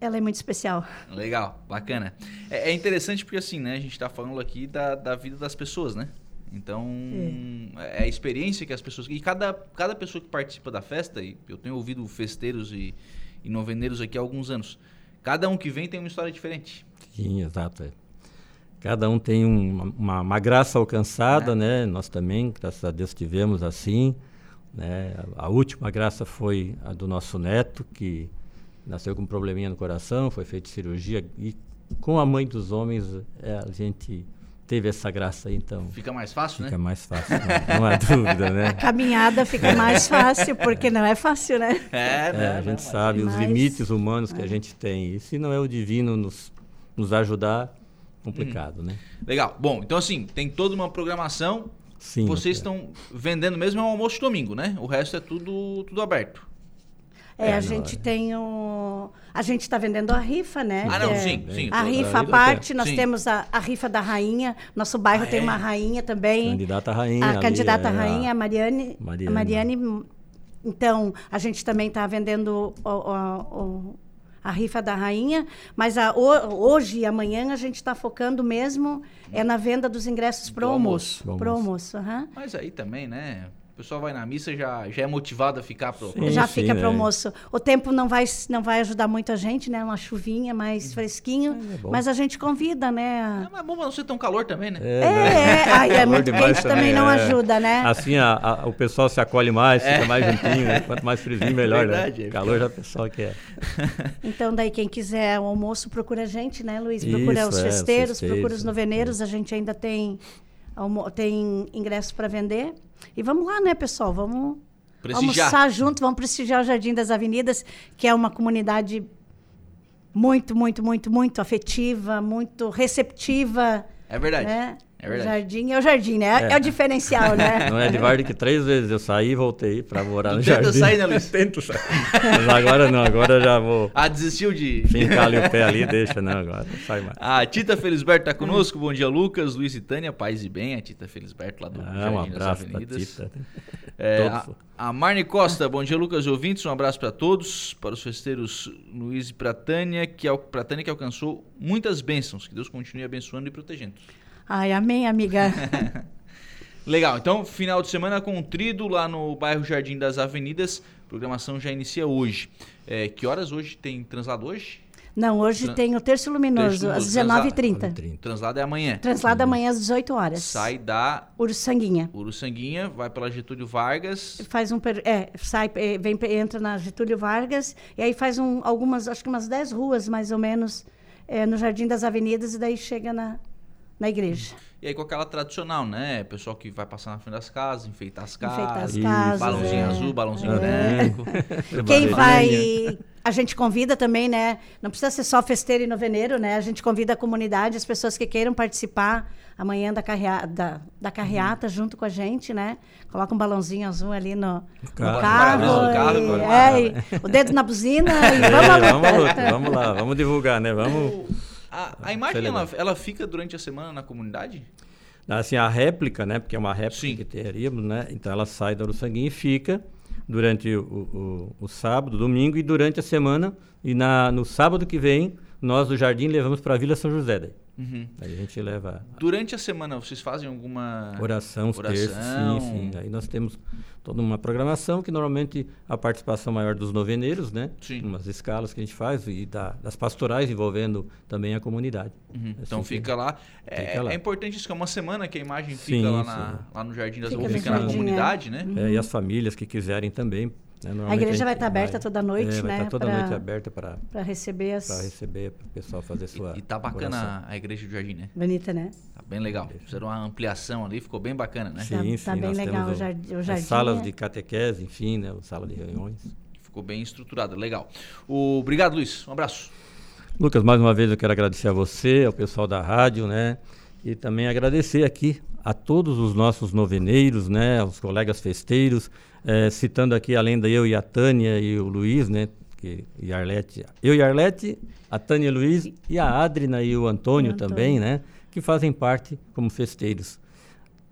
Ela é muito especial. Legal, bacana. É, é interessante porque assim, né? A gente tá falando aqui da, da vida das pessoas, né? Então, é. a experiência que as pessoas... E cada, cada pessoa que participa da festa, e eu tenho ouvido festeiros e, e noveneiros aqui há alguns anos, cada um que vem tem uma história diferente. Sim, exato. é. Cada um tem um- uma, uma graça alcançada, É. né? Nós também, graças a Deus, tivemos assim. Né? A, a última graça foi a do nosso neto, que nasceu com um probleminha no coração, foi feita cirurgia e com a mãe dos homens é, a gente teve essa graça aí, então Fica mais fácil, fica né? mais fácil, né? não há dúvida, né? A caminhada fica mais fácil, porque não é fácil, né? É, É, né? a Não, gente mas- sabe os Mas- limites humanos que a gente tem. E se não é o divino nos, nos ajudar, complicado, né? Legal. Bom, então assim, tem toda uma programação. Sim. Vocês estão vendendo mesmo é um almoço de domingo, né? O resto é tudo, tudo aberto. É, É, a não, gente é. tem o. A gente está vendendo a rifa, né? Ah, não, é- sim, sim. A rifa à parte, nós Sim. temos a, a rifa da rainha. Nosso bairro Ah, tem é? uma rainha também. Candidata à rainha. a ali, candidata é, rainha, a Mariane. Mariane. A Mariane. Então, a gente também está vendendo o- o- o- a rifa da rainha, mas a- o- hoje e amanhã a gente está focando mesmo é na venda dos ingressos Do pro almoço. almoço. Pro almoço, aham. Mas aí também, né? O pessoal vai na missa já já é motivado a ficar pro Sim, Já sim, fica para é. almoço. O tempo não vai, não vai ajudar muito a gente, né? Uma chuvinha mais fresquinho. é bom. mas a gente convida, né? Ah, mas é bom pra não ser tão calor também, né? É, é. Ai, é Calor muito demais quente também não é. ajuda, né? Assim a- a- o pessoal se acolhe mais, fica mais juntinho, né? Quanto mais friozinho, melhor, Verdade, né? é Calor já o pessoal quer. Então, daí, quem quiser o almoço, procura a gente, né, Luiz? Procura Isso, os é, os festeiros, festeiros, procura os é. noveneiros. A gente ainda tem, tem ingressos para vender. E vamos lá, né, pessoal? Vamos Prestigiar. almoçar junto, vamos prestigiar o Jardim das Avenidas, que é uma comunidade muito, muito, muito, muito afetiva, muito receptiva. É verdade. Né? É verdade. O jardim é o jardim, né? É, É. o diferencial, né? Não é de Varde que três vezes eu saí e voltei para morar no tenta jardim. sair, né, Luiz? Tento sair. Mas agora não, agora já vou Ah, desistiu de. fincar ali o pé ali, deixa, não, agora não sai mais. A Tita Felisberto tá conosco. Bom dia, Lucas, Luiz e Tânia, paz e bem. A Tita Felisberto lá do Ah, um Jardim das abraço pra Avenidas. Tita. É, a, a Marne Costa, bom dia, Lucas e ouvintes. Um abraço para todos, para os festeiros Luiz e pra Tânia, que, pra Tânia que alcançou muitas bênçãos. Que Deus continue abençoando e protegendo. Ai, amém, amiga. Legal, então final de semana com o Trido lá no bairro Jardim das Avenidas. Programação já inicia hoje. É, que horas hoje tem translado hoje? Não, hoje Tran- tem o Terço Luminoso, às Luminoso, 19h30. Translado é amanhã. Translado amanhã às 18 horas. Sai da Uruçanguinha. Uruçanguinha, vai pela Getúlio Vargas. Faz um. per- É, sai, eh, vem, entra na Getúlio Vargas, e aí faz um, algumas, acho que umas 10 ruas, mais ou menos, eh, no Jardim das Avenidas, e daí chega na, na igreja. E aí com aquela tradicional, né? Pessoal que vai passar na frente das casas, enfeitar as casas. Enfeitar as casas. Balãozinho é. azul, balãozinho É. branco. Quem vai. A gente convida também, né? Não precisa ser só festeiro e noveneiro, né? A gente convida a comunidade, as pessoas que queiram participar amanhã da, carrea, da, da carreata junto com a gente, né? Coloca um balãozinho azul ali no, no carro. carro. No carro, e- agora. é, e o dedo na buzina e vamos É, vamos, à luta, vamos lá, vamos divulgar, né? Vamos. A, a imagem, Foi legal. ela, ela fica durante a semana na comunidade? Assim, a réplica, né? Porque é uma réplica Sim. que teríamos, né? Então ela sai da Uruçanguinha e fica durante o, o, o sábado, domingo e durante a semana. E na, no sábado que vem, nós do Jardim levamos para a Vila São José. Daí. Uhum. Aí a gente leva Durante a semana, vocês fazem alguma... oração, os Oração. terços, sim, sim. Aí nós temos toda uma programação que normalmente a participação maior dos noveneiros, né? Sim. Umas escalas que a gente faz e da- das pastorais envolvendo também a comunidade. Uhum. Assim Então que- fica lá. É, Fica lá. é importante isso, que é uma semana que a imagem Sim, fica lá, na- lá no Jardim das Fica fica na jardim, comunidade, né? É, e as famílias que quiserem também. Né, A igreja vai estar aberta toda noite, é, vai né? estar toda pra- noite aberta para Para receber as. receber, para o pessoal fazer sua. E, e tá bacana oração. a igreja do Jardim, né? Bonita, né? Tá bem legal. Fizeram uma ampliação ali, ficou bem bacana, né? Tá- Sim, tá sim, bem nós legal o jardim- as salas é- de catequese, enfim, né? Sala de reuniões. Ficou bem estruturada, legal. O, obrigado, Luiz. Um abraço. Lucas, mais uma vez eu quero agradecer a você, ao pessoal da rádio, né? E também agradecer aqui a todos os nossos noveneiros, né? Aos colegas festeiros, eh, citando aqui, além da eu e a Tânia e o Luiz, né? Que, e a Arlete, eu e a Arlete, a Tânia e o Luiz, e a Adrina e o Antônio, E o Antônio. também, né? Que fazem parte como festeiros.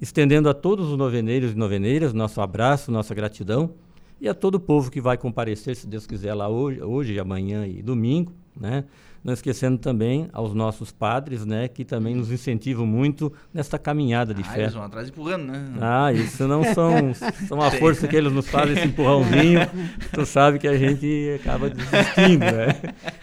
Estendendo a todos os noveneiros e noveneiras nosso abraço, nossa gratidão e a todo o povo que vai comparecer, se Deus quiser, lá hoje, hoje amanhã e domingo, né? Não esquecendo também aos nossos padres, né? Que também nos incentivam muito nesta caminhada de Ah, fé. eles vão atrás empurrando, né? Ah, isso não são, são a força que eles nos fazem, esse empurrãozinho. Tu sabe que a gente acaba desistindo, né?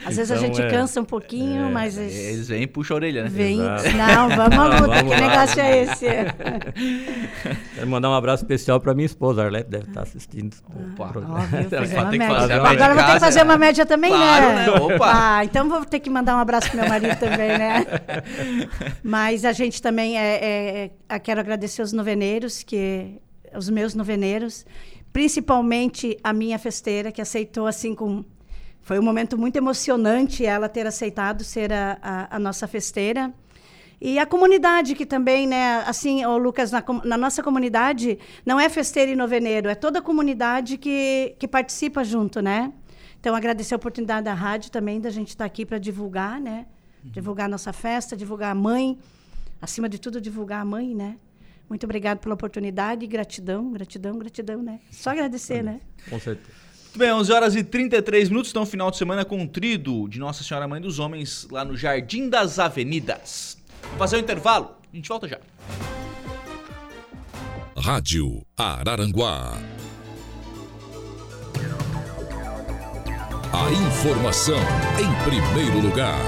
Às vezes a Então, gente é- cansa um pouquinho, é, mas. es- Eles vêm e puxam a orelha, né? Vem. Exato. Não, vamos à luta. Que lá. negócio é esse? Quero mandar um abraço especial para minha esposa, a Arlete deve estar assistindo. o Opa. programa. Ó, viu? Ela Fazer Agora vou ter que fazer uma média também, Claro, né? né? Opa. Ah, então vou ter que mandar um abraço pro meu marido também, né? Mas a gente também é, é, é- quero agradecer os noveneiros, que os meus noveneiros, principalmente a minha festeira, que aceitou assim com foi um momento muito emocionante ela ter aceitado ser a, a, a nossa festeira. E a comunidade que também, né, assim, ô Lucas, na, na nossa comunidade, não é festeiro e noveneiro, é toda a comunidade que, que participa junto, né? Então, agradecer a oportunidade da rádio também, da gente estar aqui para divulgar, né? Divulgar a nossa festa, divulgar a mãe, acima de tudo, divulgar a mãe, né? Muito obrigado pela oportunidade, gratidão, gratidão, gratidão, né? Só agradecer, né? Com certeza. Muito bem, 11 horas e 33 minutos, então final de semana com o trido de Nossa Senhora Mãe dos Homens lá no Jardim das Avenidas. Vamos fazer o intervalo, a gente volta já. Rádio Araranguá. A informação em primeiro lugar.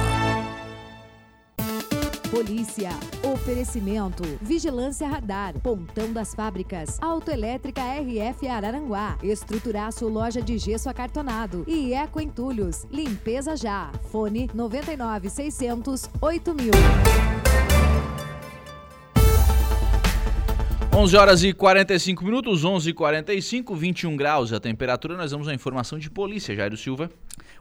Polícia. Oferecimento. Vigilância Radar. Pontão das Fábricas. Autoelétrica RF Araranguá. Estruturaço Loja de Gesso Acartonado. E Eco Entulhos. Limpeza já. Fone 99 600 8000. 11 horas e 45 minutos, 11 e 45, 21 graus a temperatura. Nós vamos à informação de polícia, Jairo Silva.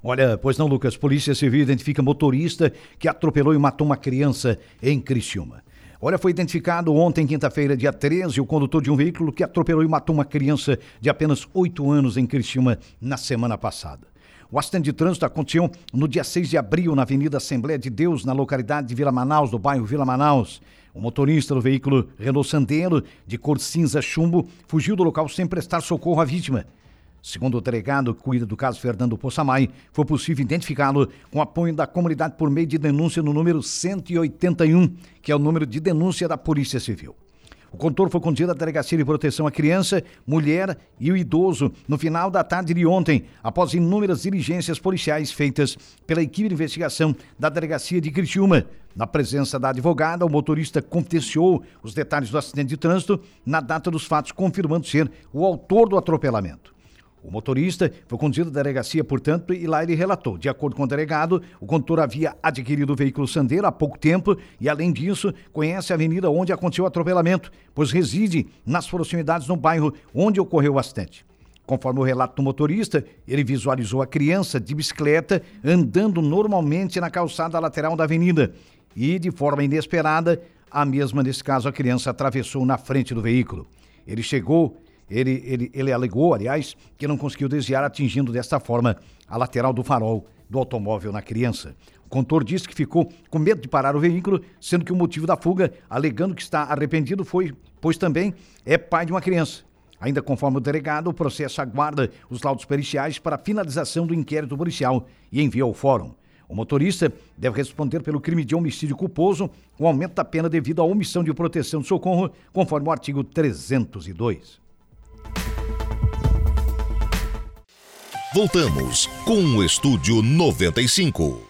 Olha, pois não, Lucas. Polícia Civil identifica motorista que atropelou e matou uma criança em Criciúma. Olha, foi identificado ontem, quinta-feira, dia 13, o condutor de um veículo que atropelou e matou uma criança de apenas 8 anos em Criciúma na semana passada. O acidente de trânsito aconteceu no dia 6 de abril, na Avenida Assembleia de Deus, na localidade de Vila Manaus, do bairro Vila Manaus. O motorista do veículo Renault Sandero, de cor cinza chumbo, fugiu do local sem prestar socorro à vítima. Segundo o delegado que cuida do caso Fernando Poçamai, foi possível identificá-lo com apoio da comunidade por meio de denúncia no número 181, que é o número de denúncia da Polícia Civil. O condutor foi conduzido à Delegacia de Proteção à Criança, Mulher e o Idoso no final da tarde de ontem, após inúmeras diligências policiais feitas pela equipe de investigação da Delegacia de Criciúma. Na presença da advogada, o motorista confidenciou os detalhes do acidente de trânsito na data dos fatos, confirmando ser o autor do atropelamento. O motorista foi conduzido à delegacia, portanto, e lá ele relatou. De acordo com o delegado, o condutor havia adquirido o veículo Sandeiro há pouco tempo e, além disso, conhece a avenida onde aconteceu o atropelamento, pois reside nas proximidades no bairro onde ocorreu o acidente. Conforme o relato do motorista, ele visualizou a criança de bicicleta andando normalmente na calçada lateral da avenida e, de forma inesperada, a mesma, nesse caso, a criança atravessou na frente do veículo. Ele chegou ele, ele, ele alegou, aliás, que não conseguiu desviar, atingindo desta forma a lateral do farol do automóvel na criança. O condutor disse que ficou com medo de parar o veículo, sendo que o motivo da fuga, alegando que está arrependido, foi, pois também é pai de uma criança. Ainda conforme o delegado, o processo aguarda os laudos periciais para finalização do inquérito policial e envia ao fórum. O motorista deve responder pelo crime de homicídio culposo, com aumento da pena devido à omissão de proteção de socorro, conforme o artigo 302. Voltamos com o Estúdio 95.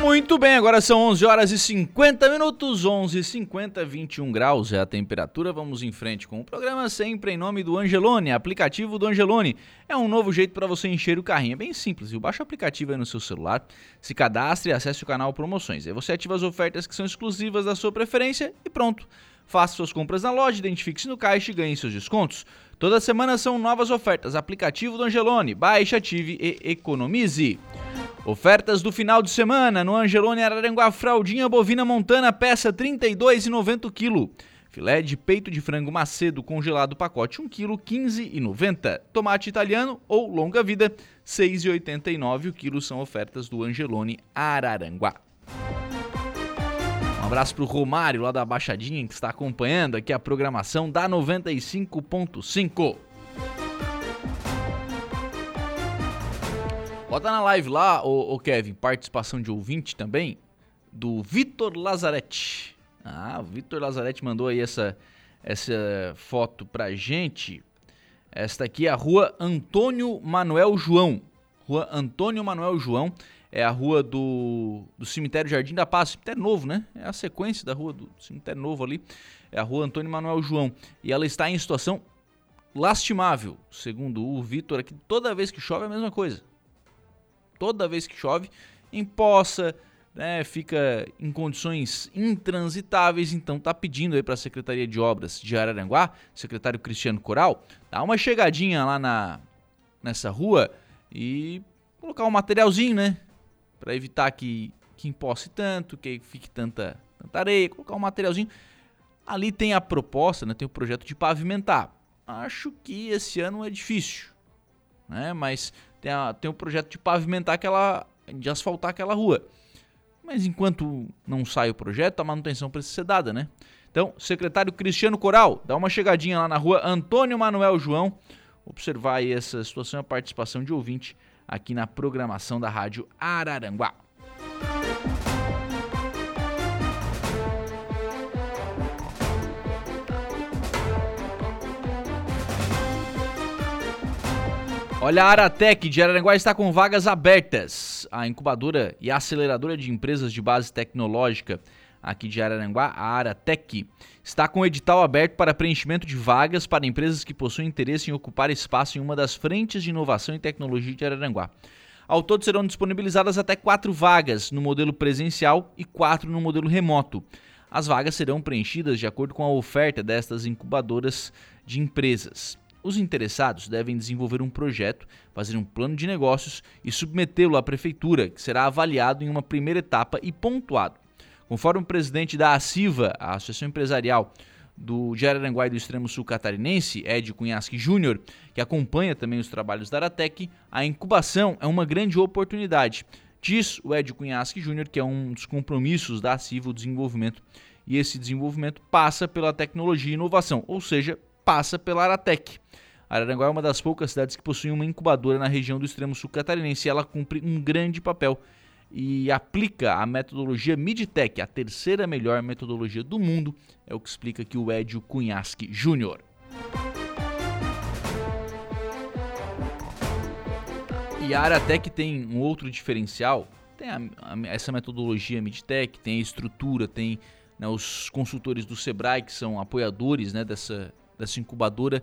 Muito bem, agora são 11 horas e 50 minutos, 11 e 50, 21 graus é a temperatura. Vamos em frente com o programa, sempre em nome do Angelone, aplicativo do Angelone. É um novo jeito para você encher o carrinho, é bem simples, viu? Baixa o aplicativo aí no seu celular, se cadastre e acesse o canal Promoções. Aí você ativa as ofertas que são exclusivas da sua preferência e pronto. Faça suas compras na loja, identifique-se no caixa e ganhe seus descontos. Toda semana são novas ofertas. Aplicativo do Angelone. Baixe, ative e economize. Ofertas do final de semana no Angelone Araranguá Fraldinha Bovina Montana peça 32,90 kg. Filé de peito de frango macedo congelado pacote 1 kg 15,90. Tomate italiano ou longa vida 6,89 o quilo são ofertas do Angelone Araranguá. Abraço pro Romário lá da Baixadinha que está acompanhando aqui a programação da 95.5. Bota na live lá, o, Kevin, participação de ouvinte também, do Vitor Lazarete. Ah, o Vitor Lazarete mandou aí essa, essa foto pra gente. Esta aqui é a rua Antônio Manuel João. Rua Antônio Manuel João. É a rua do, do Cemitério Jardim da Paz. Cemitério Novo, né? É a sequência da rua do Cemitério Novo ali. É a rua Antônio Manuel João. E ela está em situação lastimável, segundo o Vitor aqui. Toda vez que chove é a mesma coisa toda vez que chove, empoça, né, fica em condições intransitáveis, então tá pedindo aí para a Secretaria de Obras de Araranguá, secretário Cristiano Coral, dar uma chegadinha lá na nessa rua e colocar um materialzinho, né, para evitar que que emposse tanto, que fique tanta tanta areia, colocar um materialzinho. Ali tem a proposta, né, tem o projeto de pavimentar. Acho que esse ano é difícil, né, mas tem, a, tem o projeto de pavimentar aquela. de asfaltar aquela rua. Mas enquanto não sai o projeto, a manutenção precisa ser dada, né? Então, secretário Cristiano Coral, dá uma chegadinha lá na rua Antônio Manuel João, observar aí essa situação, a participação de ouvinte aqui na programação da Rádio Araranguá. Olha, a Aratec de Araranguá está com vagas abertas. A incubadora e aceleradora de empresas de base tecnológica aqui de Araranguá, a Aratec, está com edital aberto para preenchimento de vagas para empresas que possuem interesse em ocupar espaço em uma das frentes de inovação e tecnologia de Araranguá. Ao todo serão disponibilizadas até quatro vagas no modelo presencial e quatro no modelo remoto. As vagas serão preenchidas de acordo com a oferta destas incubadoras de empresas. Os interessados devem desenvolver um projeto, fazer um plano de negócios e submetê-lo à prefeitura, que será avaliado em uma primeira etapa e pontuado. Conforme o presidente da ACIVA, a Associação Empresarial do Jararanguá e do Extremo Sul Catarinense, Ed Cunhasque Júnior, que acompanha também os trabalhos da Aratec, a incubação é uma grande oportunidade. Diz o Ed Cunhasque Júnior que é um dos compromissos da ACIVA o desenvolvimento, e esse desenvolvimento passa pela tecnologia e inovação, ou seja, passa pela Aratec. Araranguá é uma das poucas cidades que possui uma incubadora na região do extremo sul catarinense e ela cumpre um grande papel e aplica a metodologia Midtech, a terceira melhor metodologia do mundo, é o que explica aqui o Edio Cunhasque Júnior. E a Aratec tem um outro diferencial, tem a, a, essa metodologia Midtech, tem a estrutura, tem né, os consultores do Sebrae que são apoiadores né, dessa, dessa incubadora,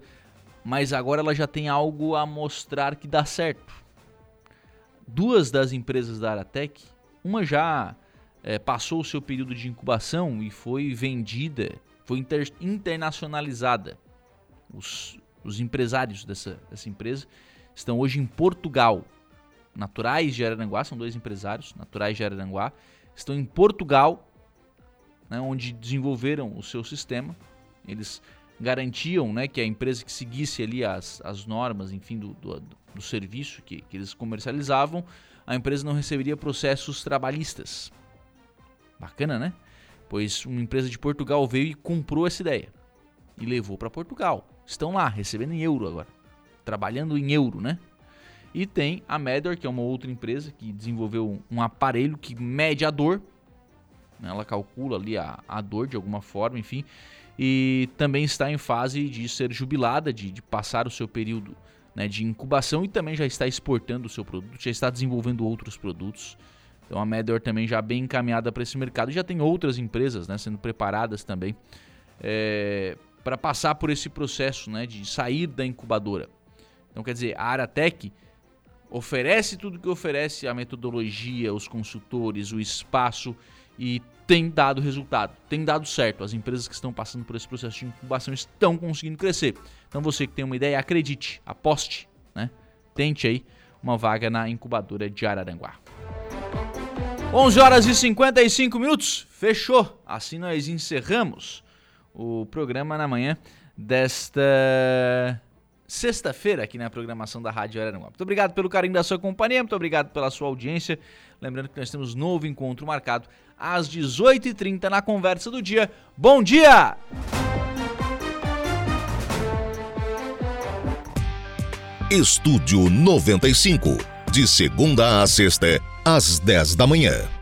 mas agora ela já tem algo a mostrar que dá certo. Duas das empresas da Aratec, uma já é, passou o seu período de incubação e foi vendida, foi inter, internacionalizada. Os, os empresários dessa, dessa empresa estão hoje em Portugal. Naturais de Araranguá, são dois empresários, naturais de Araranguá, estão em Portugal, né, onde desenvolveram o seu sistema. Eles garantiam né, que a empresa que seguisse ali as, as normas, enfim, do, do, do serviço que, que eles comercializavam, a empresa não receberia processos trabalhistas. Bacana, né? Pois uma empresa de Portugal veio e comprou essa ideia e levou para Portugal. Estão lá, recebendo em euro agora, trabalhando em euro, né? E tem a Medor, que é uma outra empresa que desenvolveu um aparelho que mede a dor. Né? Ela calcula ali a, a dor de alguma forma, enfim e também está em fase de ser jubilada, de, de passar o seu período né, de incubação e também já está exportando o seu produto, já está desenvolvendo outros produtos. Então a Medor também já bem encaminhada para esse mercado. Já tem outras empresas né, sendo preparadas também é, para passar por esse processo né, de sair da incubadora. Então quer dizer, a Aratec oferece tudo que oferece, a metodologia, os consultores, o espaço e tem dado resultado, tem dado certo. As empresas que estão passando por esse processo de incubação estão conseguindo crescer. Então você que tem uma ideia, acredite, aposte, né? Tente aí uma vaga na incubadora de Araranguá. 11 horas e 55 minutos. Fechou. Assim nós encerramos o programa na manhã desta sexta-feira aqui na programação da Rádio Araranguá. Muito obrigado pelo carinho da sua companhia, muito obrigado pela sua audiência. Lembrando que nós temos novo encontro marcado às 18h30 na conversa do dia. Bom dia! Estúdio 95, de segunda a sexta, às 10 da manhã.